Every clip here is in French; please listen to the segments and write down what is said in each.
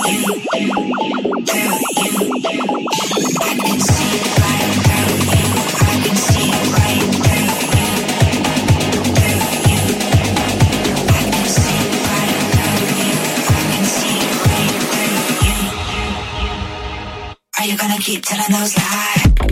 Are you gonna keep telling those lies?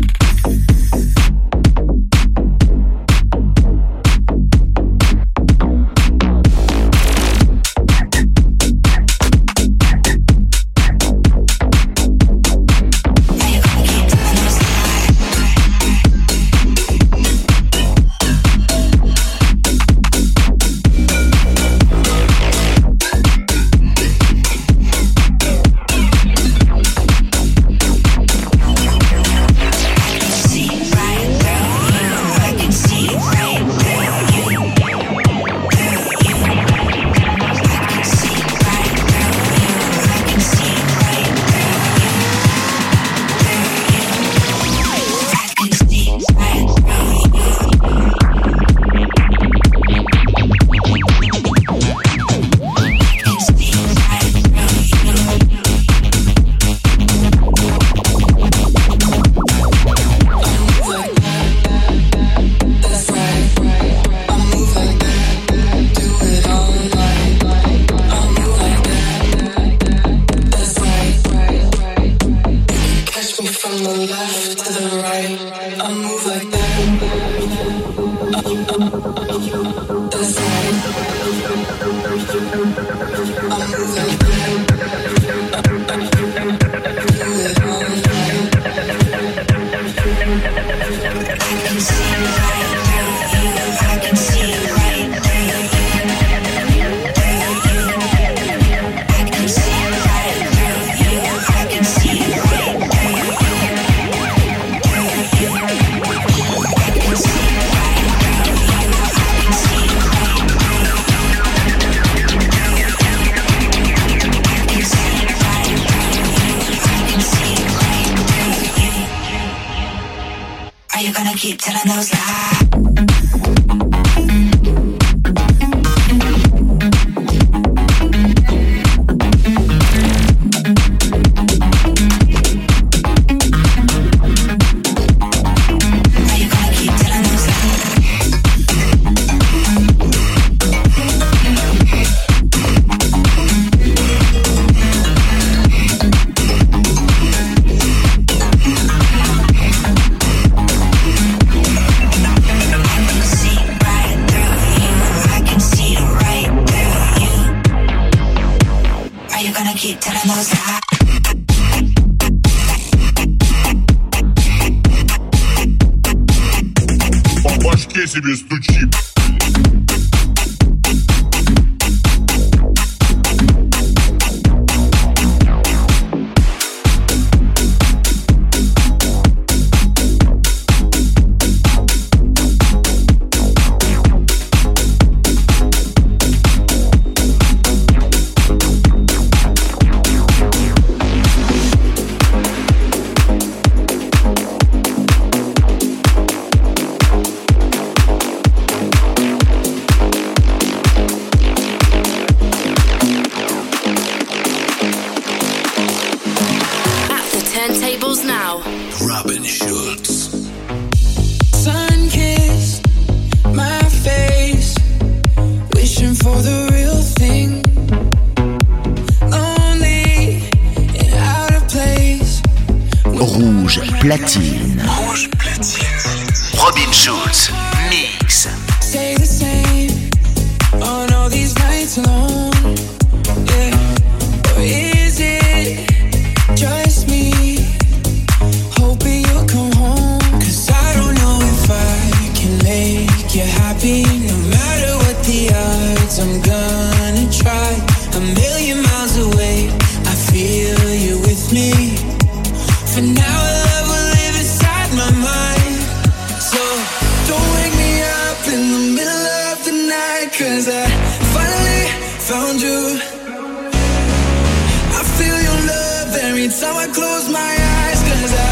nights how I close my eyes Cause I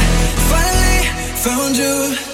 finally found you.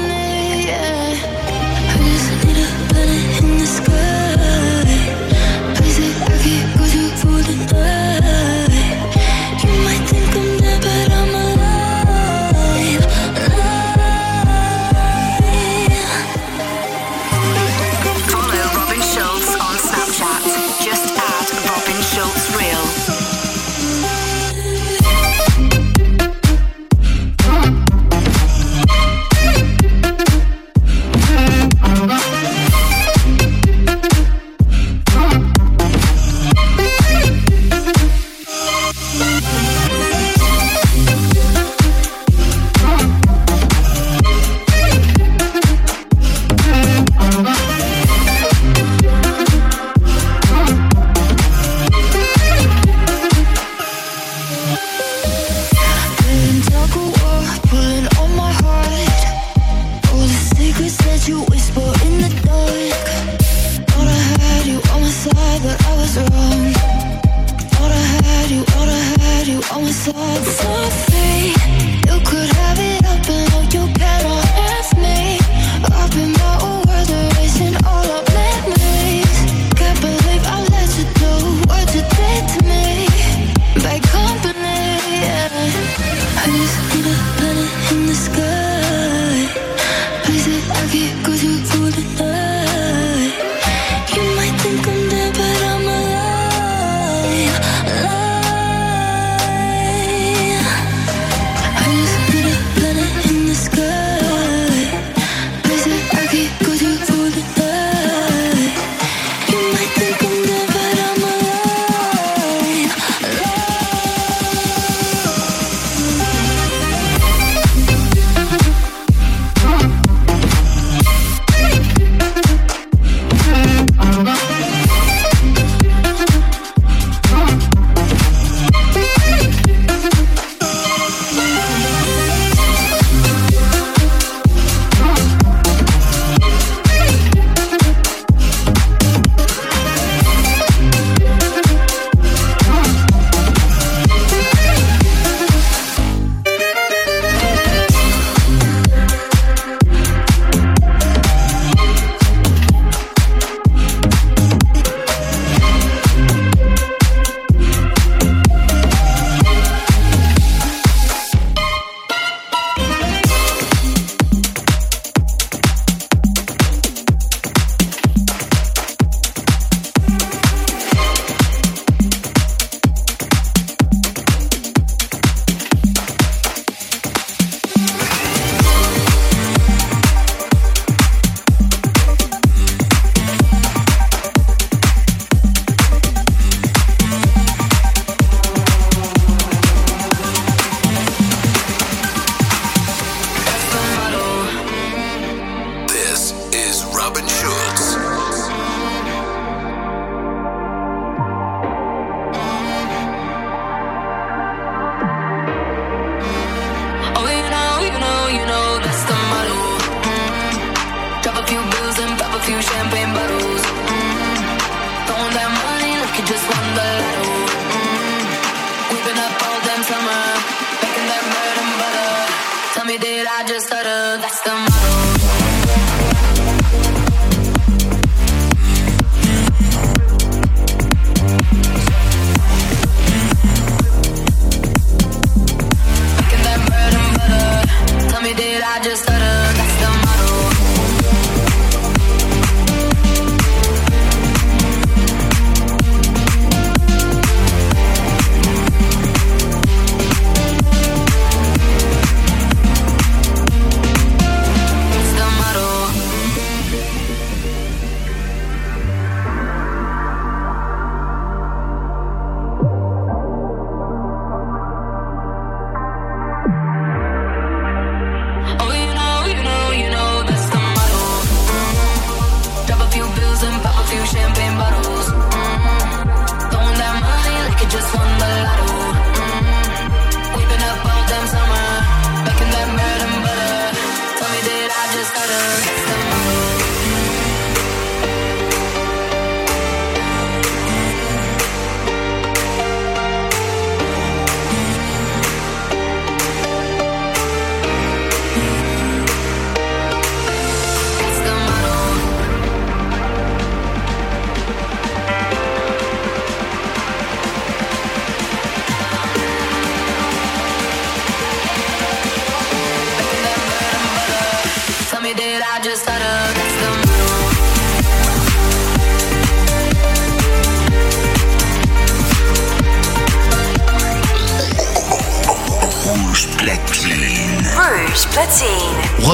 I just utter. That's the motto.